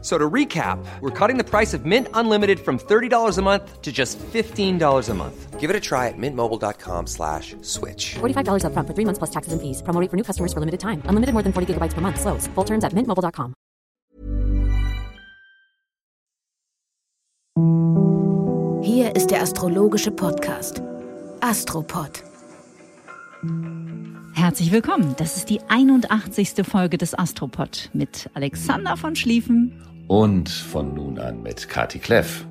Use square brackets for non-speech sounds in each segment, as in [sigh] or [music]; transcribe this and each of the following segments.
So to recap, we're cutting the price of Mint Unlimited from $30 a month to just $15 a month. Give it a try at mintmobile.com slash switch. $45 up front for three months plus taxes and fees. Promo rate for new customers for limited time. Unlimited more than 40 gigabytes per month. Slows. Full terms at mintmobile.com. Hier ist der astrologische Podcast Astropod. Herzlich willkommen. Das ist die 81. Folge des Astropod mit Alexander von Schlieffen Und von nun an mit Kati Kleff.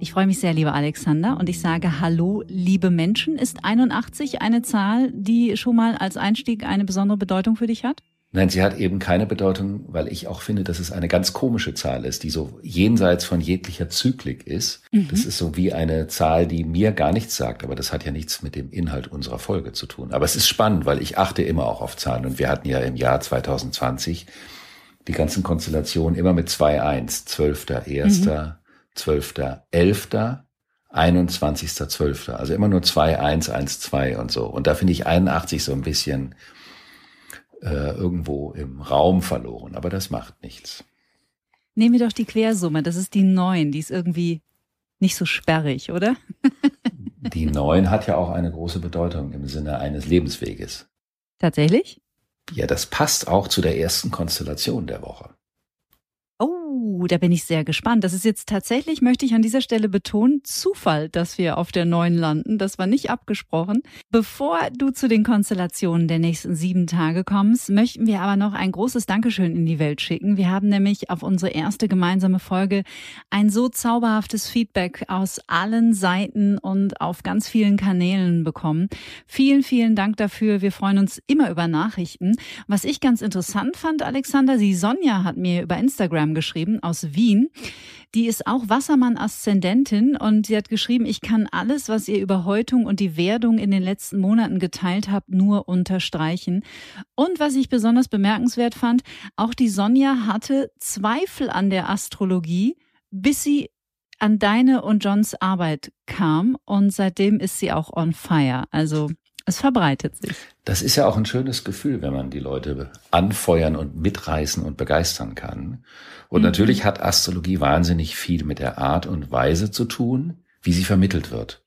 Ich freue mich sehr, lieber Alexander, und ich sage Hallo, liebe Menschen. Ist 81 eine Zahl, die schon mal als Einstieg eine besondere Bedeutung für dich hat? Nein, sie hat eben keine Bedeutung, weil ich auch finde, dass es eine ganz komische Zahl ist, die so jenseits von jeglicher Zyklik ist. Das ist so wie eine Zahl, die mir gar nichts sagt, aber das hat ja nichts mit dem Inhalt unserer Folge zu tun. Aber es ist spannend, weil ich achte immer auch auf Zahlen und wir hatten ja im Jahr 2020 die ganzen Konstellationen immer mit 2-1, 12.1., 12.11., 21.12. Also immer nur 2, 1, 1, 2 und so. Und da finde ich 81 so ein bisschen äh, irgendwo im Raum verloren. Aber das macht nichts. Nehmen wir doch die Quersumme. Das ist die 9. Die ist irgendwie nicht so sperrig, oder? Die 9 hat ja auch eine große Bedeutung im Sinne eines Lebensweges. Tatsächlich? Ja, das passt auch zu der ersten Konstellation der Woche. Oh, da bin ich sehr gespannt. Das ist jetzt tatsächlich, möchte ich an dieser Stelle betonen, Zufall, dass wir auf der neuen landen. Das war nicht abgesprochen. Bevor du zu den Konstellationen der nächsten sieben Tage kommst, möchten wir aber noch ein großes Dankeschön in die Welt schicken. Wir haben nämlich auf unsere erste gemeinsame Folge ein so zauberhaftes Feedback aus allen Seiten und auf ganz vielen Kanälen bekommen. Vielen, vielen Dank dafür. Wir freuen uns immer über Nachrichten. Was ich ganz interessant fand, Alexander, die Sonja hat mir über Instagram geschrieben aus Wien. Die ist auch Wassermann-Aszendentin und sie hat geschrieben, ich kann alles, was ihr über Häutung und die Werdung in den letzten Monaten geteilt habt, nur unterstreichen. Und was ich besonders bemerkenswert fand, auch die Sonja hatte Zweifel an der Astrologie, bis sie an deine und Johns Arbeit kam und seitdem ist sie auch on fire. Also es verbreitet sich. Das ist ja auch ein schönes Gefühl, wenn man die Leute anfeuern und mitreißen und begeistern kann. Und natürlich hat Astrologie wahnsinnig viel mit der Art und Weise zu tun, wie sie vermittelt wird.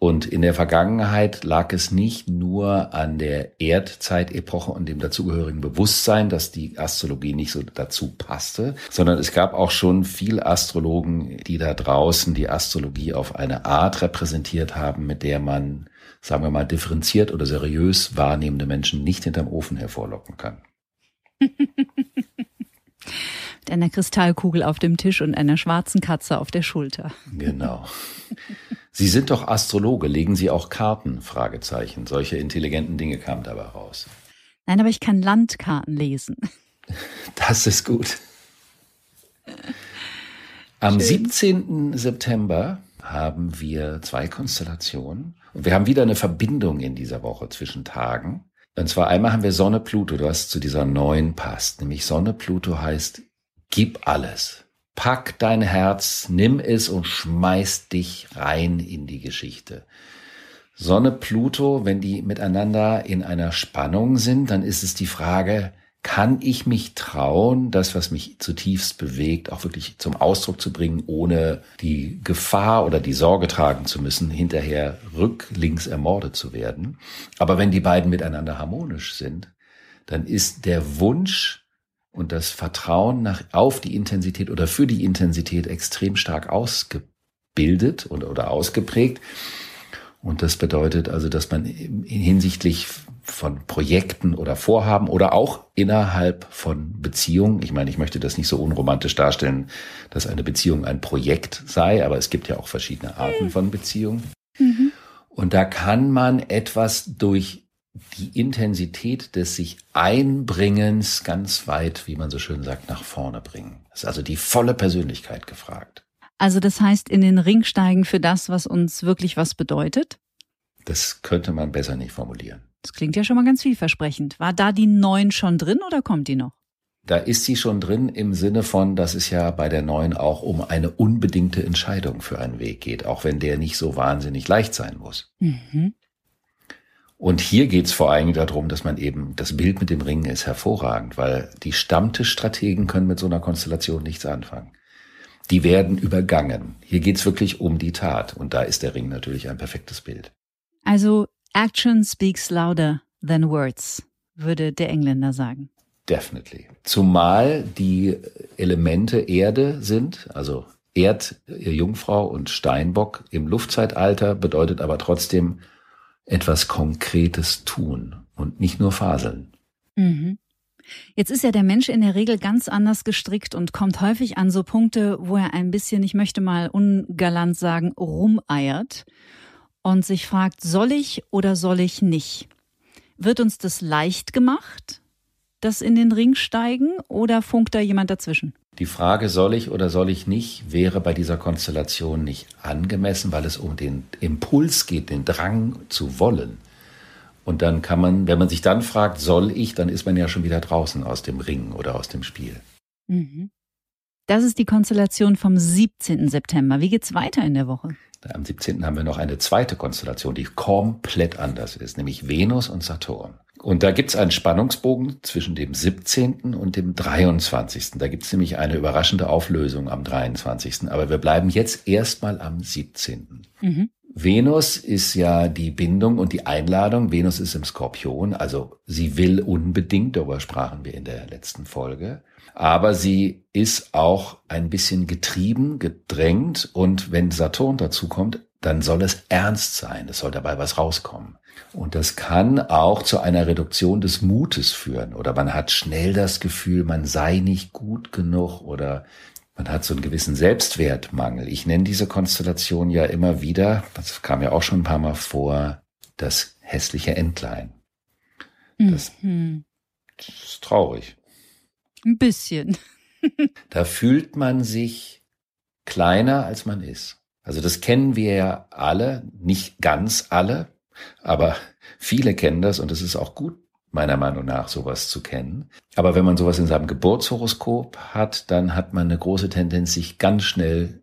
Und in der Vergangenheit lag es nicht nur an der Erdzeitepoche und dem dazugehörigen Bewusstsein, dass die Astrologie nicht so dazu passte, sondern es gab auch schon viel Astrologen, die da draußen die Astrologie auf eine Art repräsentiert haben, mit der man, sagen wir mal, differenziert oder seriös wahrnehmende Menschen nicht hinterm Ofen hervorlocken kann. [laughs] Mit einer Kristallkugel auf dem Tisch und einer schwarzen Katze auf der Schulter. Genau. Sie sind doch Astrologe, legen Sie auch Karten? Fragezeichen. Solche intelligenten Dinge kamen dabei raus. Nein, aber ich kann Landkarten lesen. Das ist gut. Am 17. September haben wir zwei Konstellationen. Wir haben wieder eine Verbindung in dieser Woche zwischen Tagen. Und zwar einmal haben wir Sonne Pluto, was zu dieser neuen passt. Nämlich Sonne Pluto heißt, gib alles. Pack dein Herz, nimm es und schmeiß dich rein in die Geschichte. Sonne Pluto, wenn die miteinander in einer Spannung sind, dann ist es die Frage, kann ich mich trauen, das, was mich zutiefst bewegt, auch wirklich zum Ausdruck zu bringen, ohne die Gefahr oder die Sorge tragen zu müssen, hinterher rücklinks ermordet zu werden. Aber wenn die beiden miteinander harmonisch sind, dann ist der Wunsch und das Vertrauen nach, auf die Intensität oder für die Intensität extrem stark ausgebildet und, oder ausgeprägt. Und das bedeutet also, dass man hinsichtlich von Projekten oder Vorhaben oder auch innerhalb von Beziehungen, ich meine, ich möchte das nicht so unromantisch darstellen, dass eine Beziehung ein Projekt sei, aber es gibt ja auch verschiedene Arten von Beziehungen. Und da kann man etwas durch die Intensität des sich Einbringens ganz weit, wie man so schön sagt, nach vorne bringen. Es ist also die volle Persönlichkeit gefragt. Also das heißt, in den Ring steigen für das, was uns wirklich was bedeutet? Das könnte man besser nicht formulieren. Das klingt ja schon mal ganz vielversprechend. War da die neun schon drin oder kommt die noch? Da ist sie schon drin im Sinne von, dass es ja bei der neuen auch um eine unbedingte Entscheidung für einen Weg geht, auch wenn der nicht so wahnsinnig leicht sein muss. Mhm. Und hier geht's vor allem darum, dass man eben, das Bild mit dem Ringen ist hervorragend, weil die Stammtischstrategen können mit so einer Konstellation nichts anfangen. Die werden übergangen. Hier geht's wirklich um die Tat. Und da ist der Ring natürlich ein perfektes Bild. Also Action speaks louder than words, würde der Engländer sagen. Definitely. Zumal die Elemente Erde sind, also Erd, Jungfrau und Steinbock im Luftzeitalter bedeutet aber trotzdem etwas Konkretes tun und nicht nur faseln. Mhm. Jetzt ist ja der Mensch in der Regel ganz anders gestrickt und kommt häufig an so Punkte, wo er ein bisschen, ich möchte mal ungalant sagen, rumeiert und sich fragt, soll ich oder soll ich nicht? Wird uns das leicht gemacht, das in den Ring steigen oder funkt da jemand dazwischen? Die Frage, soll ich oder soll ich nicht, wäre bei dieser Konstellation nicht angemessen, weil es um den Impuls geht, den Drang zu wollen. Und dann kann man, wenn man sich dann fragt, soll ich, dann ist man ja schon wieder draußen aus dem Ring oder aus dem Spiel. Mhm. Das ist die Konstellation vom 17. September. Wie geht's weiter in der Woche? Am 17. haben wir noch eine zweite Konstellation, die komplett anders ist, nämlich Venus und Saturn. Und da gibt's einen Spannungsbogen zwischen dem 17. und dem 23. Da gibt's nämlich eine überraschende Auflösung am 23. Aber wir bleiben jetzt erstmal am 17. Mhm. Venus ist ja die Bindung und die Einladung. Venus ist im Skorpion, also sie will unbedingt, darüber sprachen wir in der letzten Folge. Aber sie ist auch ein bisschen getrieben, gedrängt und wenn Saturn dazu kommt, dann soll es ernst sein. Es soll dabei was rauskommen. Und das kann auch zu einer Reduktion des Mutes führen. Oder man hat schnell das Gefühl, man sei nicht gut genug oder man hat so einen gewissen Selbstwertmangel. Ich nenne diese Konstellation ja immer wieder, das kam ja auch schon ein paar Mal vor, das hässliche Entlein. Das, mhm. das ist traurig. Ein bisschen. [laughs] da fühlt man sich kleiner, als man ist. Also das kennen wir ja alle, nicht ganz alle, aber viele kennen das und es ist auch gut, meiner Meinung nach, sowas zu kennen. Aber wenn man sowas in seinem Geburtshoroskop hat, dann hat man eine große Tendenz, sich ganz schnell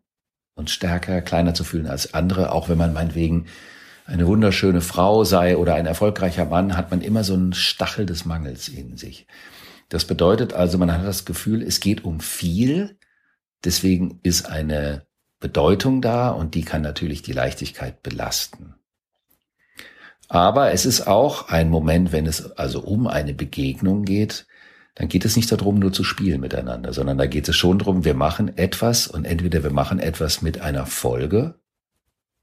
und stärker kleiner zu fühlen als andere, auch wenn man meinetwegen eine wunderschöne Frau sei oder ein erfolgreicher Mann, hat man immer so einen Stachel des Mangels in sich. Das bedeutet also, man hat das Gefühl, es geht um viel, deswegen ist eine Bedeutung da und die kann natürlich die Leichtigkeit belasten. Aber es ist auch ein Moment, wenn es also um eine Begegnung geht, dann geht es nicht darum, nur zu spielen miteinander, sondern da geht es schon darum, wir machen etwas und entweder wir machen etwas mit einer Folge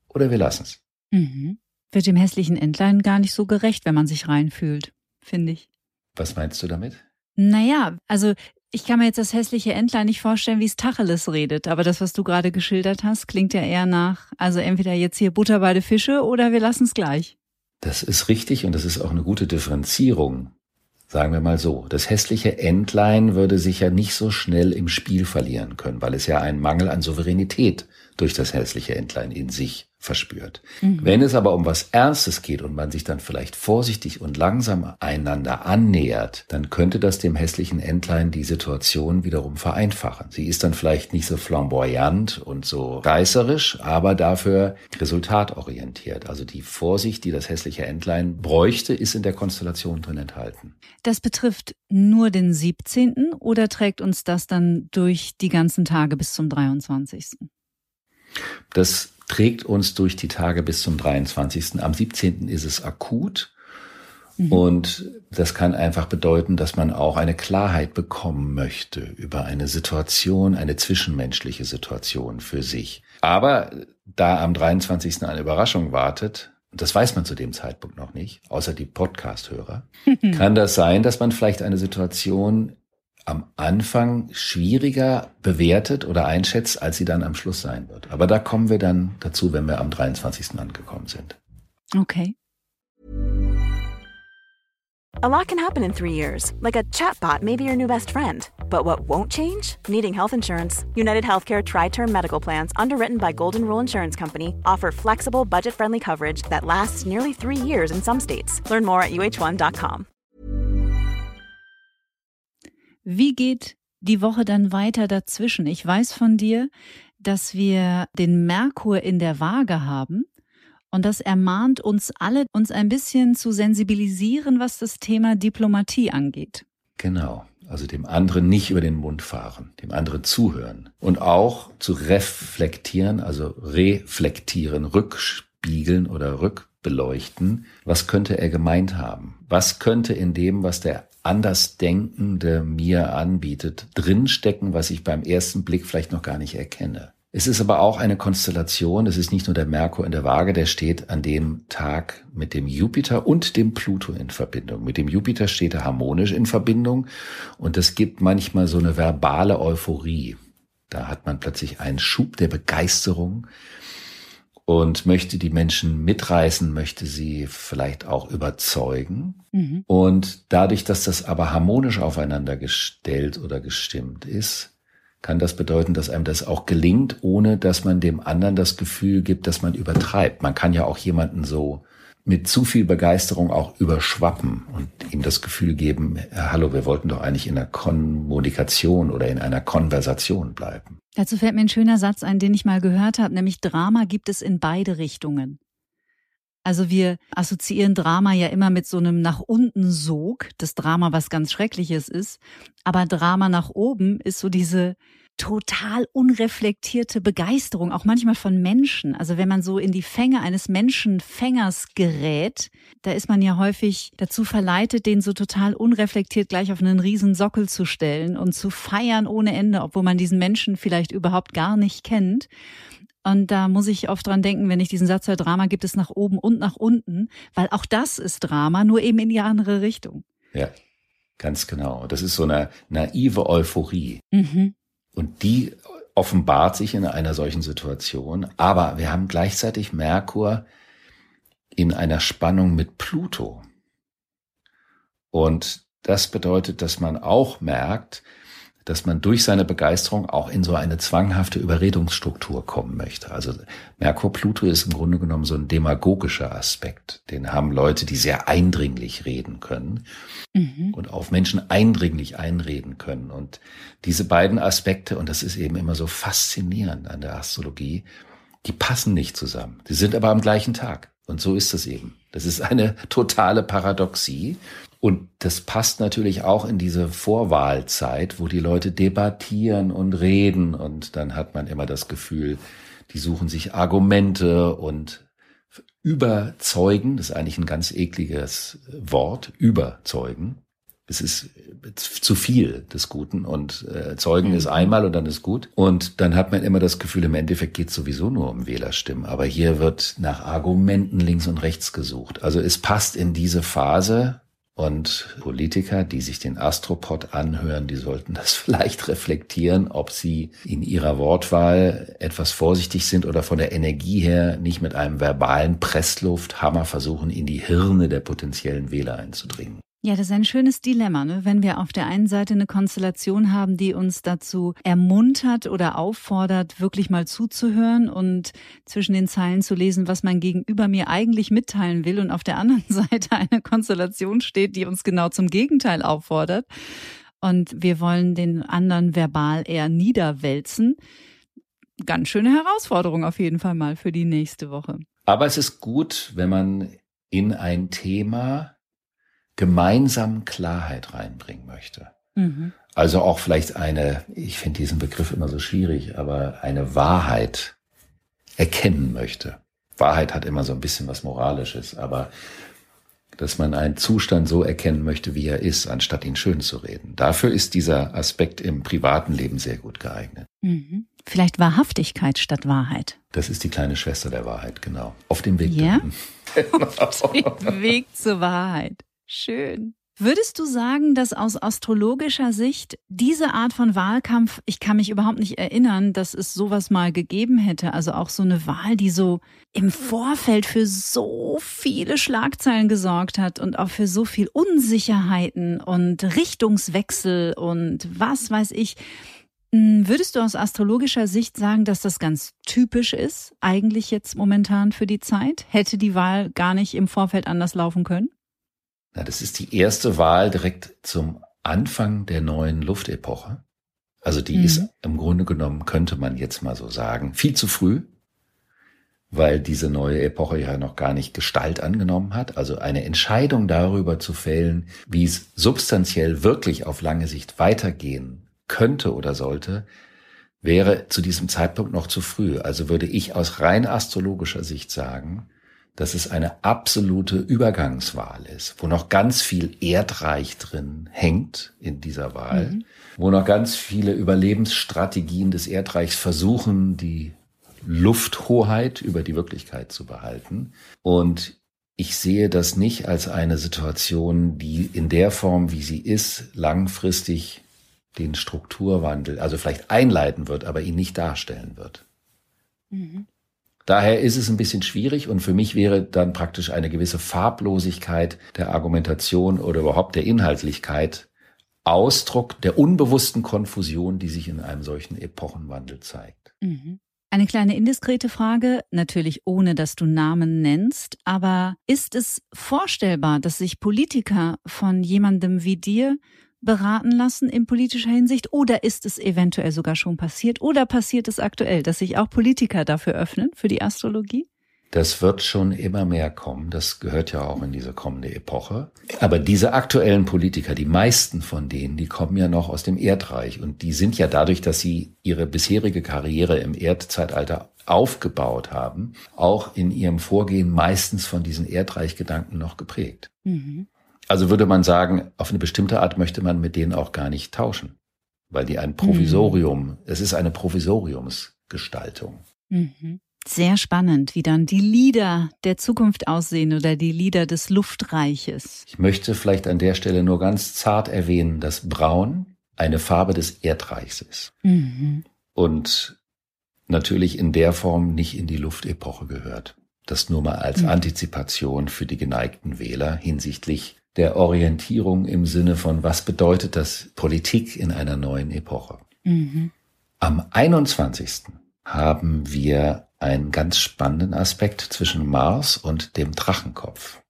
oder wir lassen es. Mhm. Wird dem hässlichen Entlein gar nicht so gerecht, wenn man sich reinfühlt, finde ich. Was meinst du damit? Naja, also ich kann mir jetzt das hässliche Entlein nicht vorstellen, wie es Tacheles redet, aber das, was du gerade geschildert hast, klingt ja eher nach, also entweder jetzt hier Butter bei den Fische oder wir lassen es gleich. Das ist richtig und das ist auch eine gute Differenzierung. Sagen wir mal so, das hässliche Entlein würde sich ja nicht so schnell im Spiel verlieren können, weil es ja einen Mangel an Souveränität durch das hässliche Entlein in sich verspürt. Mhm. Wenn es aber um was Ernstes geht und man sich dann vielleicht vorsichtig und langsam einander annähert, dann könnte das dem hässlichen Entlein die Situation wiederum vereinfachen. Sie ist dann vielleicht nicht so flamboyant und so reißerisch, aber dafür resultatorientiert. Also die Vorsicht, die das hässliche Entlein bräuchte, ist in der Konstellation drin enthalten. Das betrifft nur den 17. oder trägt uns das dann durch die ganzen Tage bis zum 23.? Das trägt uns durch die Tage bis zum 23. Am 17. ist es akut. Mhm. Und das kann einfach bedeuten, dass man auch eine Klarheit bekommen möchte über eine Situation, eine zwischenmenschliche Situation für sich. Aber da am 23. eine Überraschung wartet, das weiß man zu dem Zeitpunkt noch nicht, außer die Podcast-Hörer, [laughs] kann das sein, dass man vielleicht eine Situation am Anfang schwieriger bewertet oder einschätzt, als sie dann am Schluss sein wird. Aber da kommen wir dann dazu, wenn wir am 23. angekommen sind. Okay. A lot can happen in three years, like a chatbot may be your new best friend. But what won't change? Needing health insurance. United Healthcare Tri Term Medical Plans, underwritten by Golden Rule Insurance Company, offer flexible, budget friendly coverage that lasts nearly three years in some states. Learn more at uh1.com. Wie geht die Woche dann weiter dazwischen? Ich weiß von dir, dass wir den Merkur in der Waage haben. Und das ermahnt uns alle, uns ein bisschen zu sensibilisieren, was das Thema Diplomatie angeht. Genau. Also dem anderen nicht über den Mund fahren, dem anderen zuhören und auch zu reflektieren, also reflektieren, rückspiegeln oder rückbeleuchten. Was könnte er gemeint haben? Was könnte in dem, was der Andersdenkende mir anbietet, drinstecken, was ich beim ersten Blick vielleicht noch gar nicht erkenne? Es ist aber auch eine Konstellation, es ist nicht nur der Merkur in der Waage, der steht an dem Tag mit dem Jupiter und dem Pluto in Verbindung. Mit dem Jupiter steht er harmonisch in Verbindung und es gibt manchmal so eine verbale Euphorie. Da hat man plötzlich einen Schub der Begeisterung und möchte die Menschen mitreißen, möchte sie vielleicht auch überzeugen. Mhm. Und dadurch, dass das aber harmonisch aufeinander gestellt oder gestimmt ist, kann das bedeuten, dass einem das auch gelingt, ohne dass man dem anderen das Gefühl gibt, dass man übertreibt. Man kann ja auch jemanden so mit zu viel Begeisterung auch überschwappen und ihm das Gefühl geben, hallo, wir wollten doch eigentlich in einer Kommunikation oder in einer Konversation bleiben. Dazu fällt mir ein schöner Satz ein, den ich mal gehört habe, nämlich Drama gibt es in beide Richtungen. Also wir assoziieren Drama ja immer mit so einem nach unten Sog, das Drama, was ganz Schreckliches ist. Aber Drama nach oben ist so diese total unreflektierte Begeisterung, auch manchmal von Menschen. Also wenn man so in die Fänge eines Menschenfängers gerät, da ist man ja häufig dazu verleitet, den so total unreflektiert gleich auf einen riesen Sockel zu stellen und zu feiern ohne Ende, obwohl man diesen Menschen vielleicht überhaupt gar nicht kennt. Und da muss ich oft dran denken, wenn ich diesen Satz höre, Drama gibt es nach oben und nach unten, weil auch das ist Drama, nur eben in die andere Richtung. Ja, ganz genau. Das ist so eine naive Euphorie. Mhm. Und die offenbart sich in einer solchen Situation. Aber wir haben gleichzeitig Merkur in einer Spannung mit Pluto. Und das bedeutet, dass man auch merkt, dass man durch seine Begeisterung auch in so eine zwanghafte Überredungsstruktur kommen möchte. Also Merkur Pluto ist im Grunde genommen so ein demagogischer Aspekt. Den haben Leute, die sehr eindringlich reden können mhm. und auf Menschen eindringlich einreden können. Und diese beiden Aspekte, und das ist eben immer so faszinierend an der Astrologie, die passen nicht zusammen. Die sind aber am gleichen Tag. Und so ist es eben. Das ist eine totale Paradoxie. Und das passt natürlich auch in diese Vorwahlzeit, wo die Leute debattieren und reden und dann hat man immer das Gefühl, die suchen sich Argumente und überzeugen, das ist eigentlich ein ganz ekliges Wort, überzeugen. Es ist zu viel des Guten und äh, Zeugen mhm. ist einmal und dann ist gut. Und dann hat man immer das Gefühl, im Endeffekt geht es sowieso nur um Wählerstimmen. Aber hier wird nach Argumenten links und rechts gesucht. Also es passt in diese Phase, und Politiker, die sich den Astropod anhören, die sollten das [laughs] vielleicht reflektieren, ob sie in ihrer Wortwahl etwas vorsichtig sind oder von der Energie her nicht mit einem verbalen Presslufthammer versuchen, in die Hirne der potenziellen Wähler einzudringen. Ja, das ist ein schönes Dilemma, ne? wenn wir auf der einen Seite eine Konstellation haben, die uns dazu ermuntert oder auffordert, wirklich mal zuzuhören und zwischen den Zeilen zu lesen, was mein Gegenüber mir eigentlich mitteilen will, und auf der anderen [laughs] Seite eine Konstellation steht, die uns genau zum Gegenteil auffordert. Und wir wollen den anderen verbal eher niederwälzen. Ganz schöne Herausforderung auf jeden Fall mal für die nächste Woche. Aber es ist gut, wenn man in ein Thema gemeinsam Klarheit reinbringen möchte. Mhm. Also auch vielleicht eine, ich finde diesen Begriff immer so schwierig, aber eine Wahrheit erkennen möchte. Wahrheit hat immer so ein bisschen was Moralisches, aber dass man einen Zustand so erkennen möchte, wie er ist, anstatt ihn schön zu reden. Dafür ist dieser Aspekt im privaten Leben sehr gut geeignet. Mhm. Vielleicht Wahrhaftigkeit statt Wahrheit. Das ist die kleine Schwester der Wahrheit, genau. Auf dem Weg. Ja? [laughs] Auf dem Weg zur Wahrheit. Schön. Würdest du sagen, dass aus astrologischer Sicht diese Art von Wahlkampf, ich kann mich überhaupt nicht erinnern, dass es sowas mal gegeben hätte, also auch so eine Wahl, die so im Vorfeld für so viele Schlagzeilen gesorgt hat und auch für so viel Unsicherheiten und Richtungswechsel und was weiß ich. Hm, würdest du aus astrologischer Sicht sagen, dass das ganz typisch ist, eigentlich jetzt momentan für die Zeit? Hätte die Wahl gar nicht im Vorfeld anders laufen können? Na, das ist die erste Wahl direkt zum Anfang der neuen Luftepoche. Also die mhm. ist im Grunde genommen, könnte man jetzt mal so sagen, viel zu früh, weil diese neue Epoche ja noch gar nicht Gestalt angenommen hat. Also eine Entscheidung darüber zu fällen, wie es substanziell wirklich auf lange Sicht weitergehen könnte oder sollte, wäre zu diesem Zeitpunkt noch zu früh. Also würde ich aus rein astrologischer Sicht sagen, dass es eine absolute Übergangswahl ist, wo noch ganz viel Erdreich drin hängt in dieser Wahl, mhm. wo noch ganz viele Überlebensstrategien des Erdreichs versuchen, die Lufthoheit über die Wirklichkeit zu behalten. Und ich sehe das nicht als eine Situation, die in der Form, wie sie ist, langfristig den Strukturwandel, also vielleicht einleiten wird, aber ihn nicht darstellen wird. Mhm. Daher ist es ein bisschen schwierig und für mich wäre dann praktisch eine gewisse Farblosigkeit der Argumentation oder überhaupt der Inhaltlichkeit Ausdruck der unbewussten Konfusion, die sich in einem solchen Epochenwandel zeigt. Mhm. Eine kleine indiskrete Frage, natürlich ohne dass du Namen nennst, aber ist es vorstellbar, dass sich Politiker von jemandem wie dir beraten lassen in politischer Hinsicht? Oder ist es eventuell sogar schon passiert? Oder passiert es aktuell, dass sich auch Politiker dafür öffnen, für die Astrologie? Das wird schon immer mehr kommen. Das gehört ja auch in diese kommende Epoche. Aber diese aktuellen Politiker, die meisten von denen, die kommen ja noch aus dem Erdreich. Und die sind ja dadurch, dass sie ihre bisherige Karriere im Erdzeitalter aufgebaut haben, auch in ihrem Vorgehen meistens von diesen Erdreichgedanken noch geprägt. Mhm. Also würde man sagen, auf eine bestimmte Art möchte man mit denen auch gar nicht tauschen, weil die ein Provisorium, mhm. es ist eine Provisoriumsgestaltung. Mhm. Sehr spannend, wie dann die Lieder der Zukunft aussehen oder die Lieder des Luftreiches. Ich möchte vielleicht an der Stelle nur ganz zart erwähnen, dass Braun eine Farbe des Erdreichs ist. Mhm. Und natürlich in der Form nicht in die Luftepoche gehört. Das nur mal als mhm. Antizipation für die geneigten Wähler hinsichtlich der Orientierung im Sinne von, was bedeutet das Politik in einer neuen Epoche. Mhm. Am 21. haben wir einen ganz spannenden Aspekt zwischen Mars und dem Drachenkopf.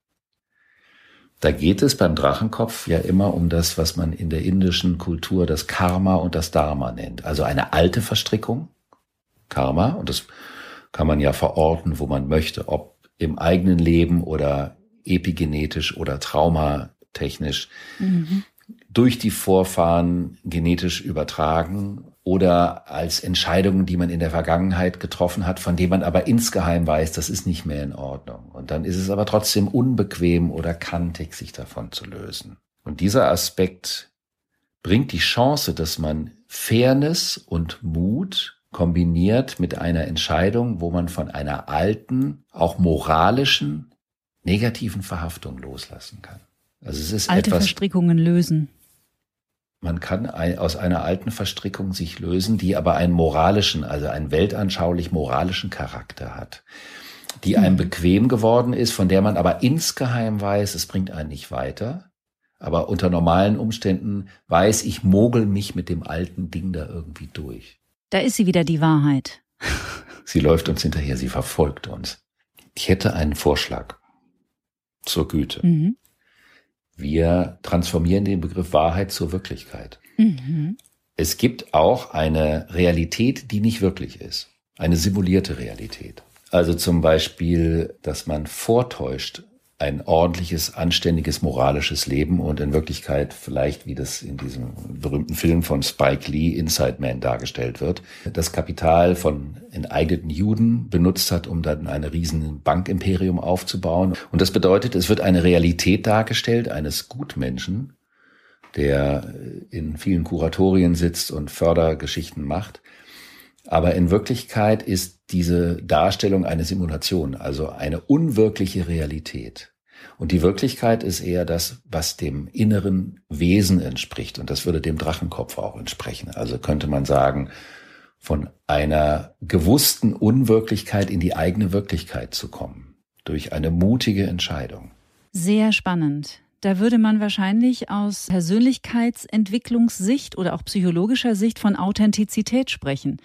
Da geht es beim Drachenkopf ja immer um das, was man in der indischen Kultur das Karma und das Dharma nennt. Also eine alte Verstrickung, Karma, und das kann man ja verorten, wo man möchte, ob im eigenen Leben oder epigenetisch oder traumatechnisch mhm. durch die Vorfahren genetisch übertragen oder als Entscheidungen, die man in der Vergangenheit getroffen hat, von denen man aber insgeheim weiß, das ist nicht mehr in Ordnung. Und dann ist es aber trotzdem unbequem oder kantig, sich davon zu lösen. Und dieser Aspekt bringt die Chance, dass man Fairness und Mut kombiniert mit einer Entscheidung, wo man von einer alten, auch moralischen negativen Verhaftung loslassen kann. Also es ist Alte etwas, Verstrickungen lösen. Man kann ein, aus einer alten Verstrickung sich lösen, die aber einen moralischen, also einen weltanschaulich moralischen Charakter hat, die einem mhm. bequem geworden ist, von der man aber insgeheim weiß, es bringt einen nicht weiter. Aber unter normalen Umständen weiß ich, mogel mich mit dem alten Ding da irgendwie durch. Da ist sie wieder die Wahrheit. Sie läuft uns hinterher, sie verfolgt uns. Ich hätte einen Vorschlag zur Güte. Mhm. Wir transformieren den Begriff Wahrheit zur Wirklichkeit. Mhm. Es gibt auch eine Realität, die nicht wirklich ist. Eine simulierte Realität. Also zum Beispiel, dass man vortäuscht, ein ordentliches, anständiges, moralisches Leben und in Wirklichkeit vielleicht, wie das in diesem berühmten Film von Spike Lee, Inside Man, dargestellt wird, das Kapital von enteigneten Juden benutzt hat, um dann eine riesen Bankimperium aufzubauen. Und das bedeutet, es wird eine Realität dargestellt eines Gutmenschen, der in vielen Kuratorien sitzt und Fördergeschichten macht. Aber in Wirklichkeit ist diese Darstellung eine Simulation, also eine unwirkliche Realität. Und die Wirklichkeit ist eher das, was dem inneren Wesen entspricht. Und das würde dem Drachenkopf auch entsprechen. Also könnte man sagen, von einer gewussten Unwirklichkeit in die eigene Wirklichkeit zu kommen. Durch eine mutige Entscheidung. Sehr spannend. Da würde man wahrscheinlich aus Persönlichkeitsentwicklungssicht oder auch psychologischer Sicht von Authentizität sprechen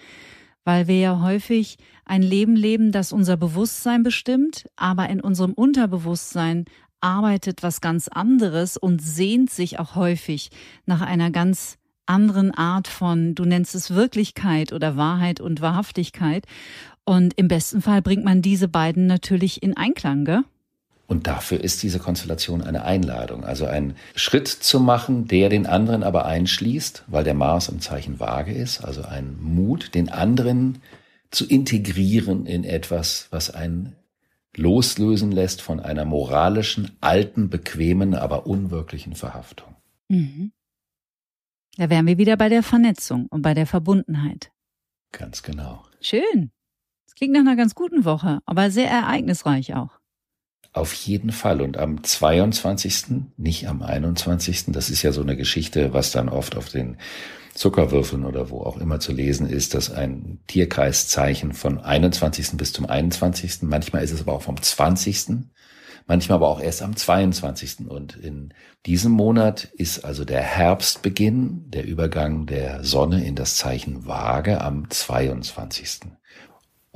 weil wir ja häufig ein Leben leben, das unser Bewusstsein bestimmt, aber in unserem Unterbewusstsein arbeitet was ganz anderes und sehnt sich auch häufig nach einer ganz anderen Art von, du nennst es Wirklichkeit oder Wahrheit und Wahrhaftigkeit. Und im besten Fall bringt man diese beiden natürlich in Einklang, gell? Und dafür ist diese Konstellation eine Einladung, also ein Schritt zu machen, der den anderen aber einschließt, weil der Mars im Zeichen Waage ist, also ein Mut, den anderen zu integrieren in etwas, was einen loslösen lässt von einer moralischen, alten, bequemen, aber unwirklichen Verhaftung. Mhm. Da wären wir wieder bei der Vernetzung und bei der Verbundenheit. Ganz genau. Schön. Es klingt nach einer ganz guten Woche, aber sehr ereignisreich auch. Auf jeden Fall. Und am 22., nicht am 21., das ist ja so eine Geschichte, was dann oft auf den Zuckerwürfeln oder wo auch immer zu lesen ist, dass ein Tierkreiszeichen von 21. bis zum 21. Manchmal ist es aber auch vom 20. Manchmal aber auch erst am 22. Und in diesem Monat ist also der Herbstbeginn, der Übergang der Sonne in das Zeichen Waage am 22.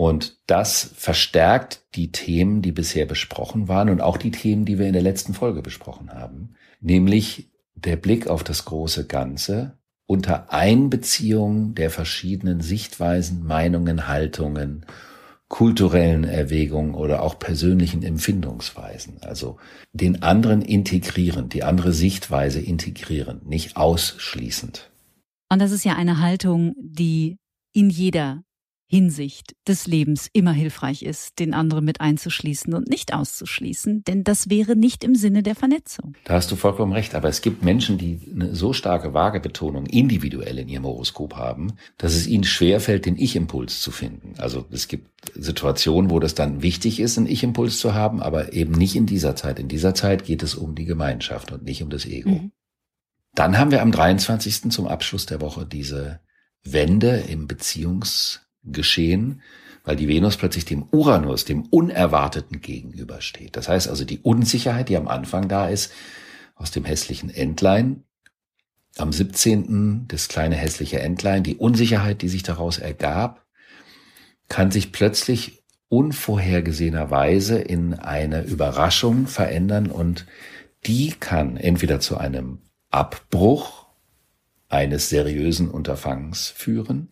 Und das verstärkt die Themen, die bisher besprochen waren und auch die Themen, die wir in der letzten Folge besprochen haben, nämlich der Blick auf das große Ganze unter Einbeziehung der verschiedenen Sichtweisen, Meinungen, Haltungen, kulturellen Erwägungen oder auch persönlichen Empfindungsweisen. Also den anderen integrieren, die andere Sichtweise integrieren, nicht ausschließend. Und das ist ja eine Haltung, die in jeder Hinsicht des Lebens immer hilfreich ist, den anderen mit einzuschließen und nicht auszuschließen, denn das wäre nicht im Sinne der Vernetzung. Da hast du vollkommen recht, aber es gibt Menschen, die eine so starke Waagebetonung individuell in ihrem Horoskop haben, dass es ihnen schwerfällt, den Ich-Impuls zu finden. Also es gibt Situationen, wo das dann wichtig ist, einen Ich-Impuls zu haben, aber eben nicht in dieser Zeit. In dieser Zeit geht es um die Gemeinschaft und nicht um das Ego. Mhm. Dann haben wir am 23. zum Abschluss der Woche diese Wende im Beziehungs geschehen, weil die Venus plötzlich dem Uranus, dem Unerwarteten gegenübersteht. Das heißt also die Unsicherheit, die am Anfang da ist, aus dem hässlichen Entlein, am 17. das kleine hässliche Entlein, die Unsicherheit, die sich daraus ergab, kann sich plötzlich unvorhergesehenerweise in eine Überraschung verändern und die kann entweder zu einem Abbruch eines seriösen Unterfangens führen,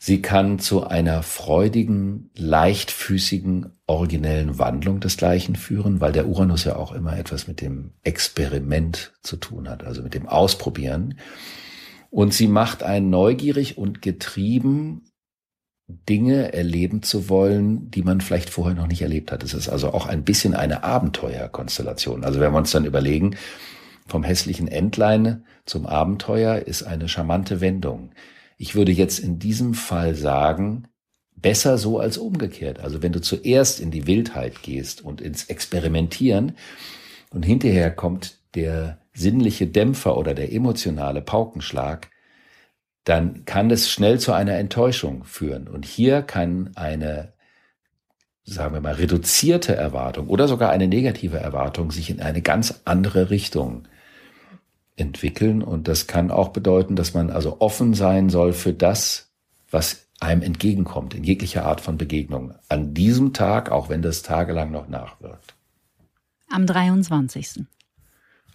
Sie kann zu einer freudigen, leichtfüßigen, originellen Wandlung des Gleichen führen, weil der Uranus ja auch immer etwas mit dem Experiment zu tun hat, also mit dem Ausprobieren. Und sie macht einen neugierig und getrieben, Dinge erleben zu wollen, die man vielleicht vorher noch nicht erlebt hat. Es ist also auch ein bisschen eine Abenteuerkonstellation. Also wenn wir uns dann überlegen, vom hässlichen Entlein zum Abenteuer ist eine charmante Wendung. Ich würde jetzt in diesem Fall sagen, besser so als umgekehrt. Also wenn du zuerst in die Wildheit gehst und ins Experimentieren und hinterher kommt der sinnliche Dämpfer oder der emotionale Paukenschlag, dann kann es schnell zu einer Enttäuschung führen. Und hier kann eine, sagen wir mal, reduzierte Erwartung oder sogar eine negative Erwartung sich in eine ganz andere Richtung entwickeln. Und das kann auch bedeuten, dass man also offen sein soll für das, was einem entgegenkommt, in jeglicher Art von Begegnung. An diesem Tag, auch wenn das tagelang noch nachwirkt. Am 23.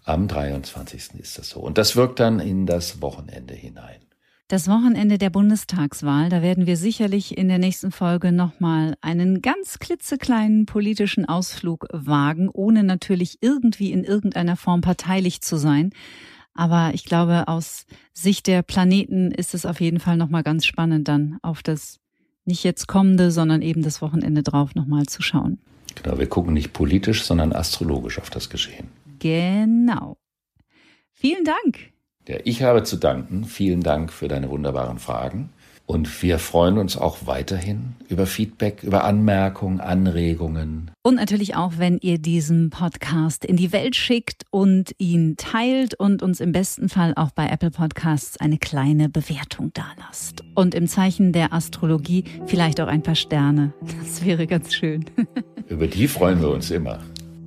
Am 23. ist das so. Und das wirkt dann in das Wochenende hinein. Das Wochenende der Bundestagswahl, da werden wir sicherlich in der nächsten Folge nochmal einen ganz klitzekleinen politischen Ausflug wagen, ohne natürlich irgendwie in irgendeiner Form parteilich zu sein. Aber ich glaube, aus Sicht der Planeten ist es auf jeden Fall nochmal ganz spannend, dann auf das nicht jetzt kommende, sondern eben das Wochenende drauf nochmal zu schauen. Genau, wir gucken nicht politisch, sondern astrologisch auf das Geschehen. Genau. Vielen Dank. Ja, ich habe zu danken. Vielen Dank für deine wunderbaren Fragen. Und wir freuen uns auch weiterhin über Feedback, über Anmerkungen, Anregungen. Und natürlich auch, wenn ihr diesen Podcast in die Welt schickt und ihn teilt und uns im besten Fall auch bei Apple Podcasts eine kleine Bewertung dalasst. Und im Zeichen der Astrologie vielleicht auch ein paar Sterne. Das wäre ganz schön. [laughs] über die freuen wir uns immer.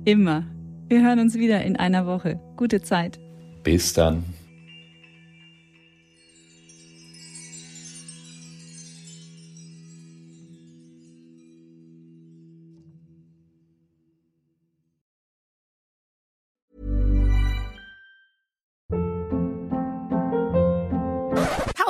Immer. Wir hören uns wieder in einer Woche. Gute Zeit. Bis dann.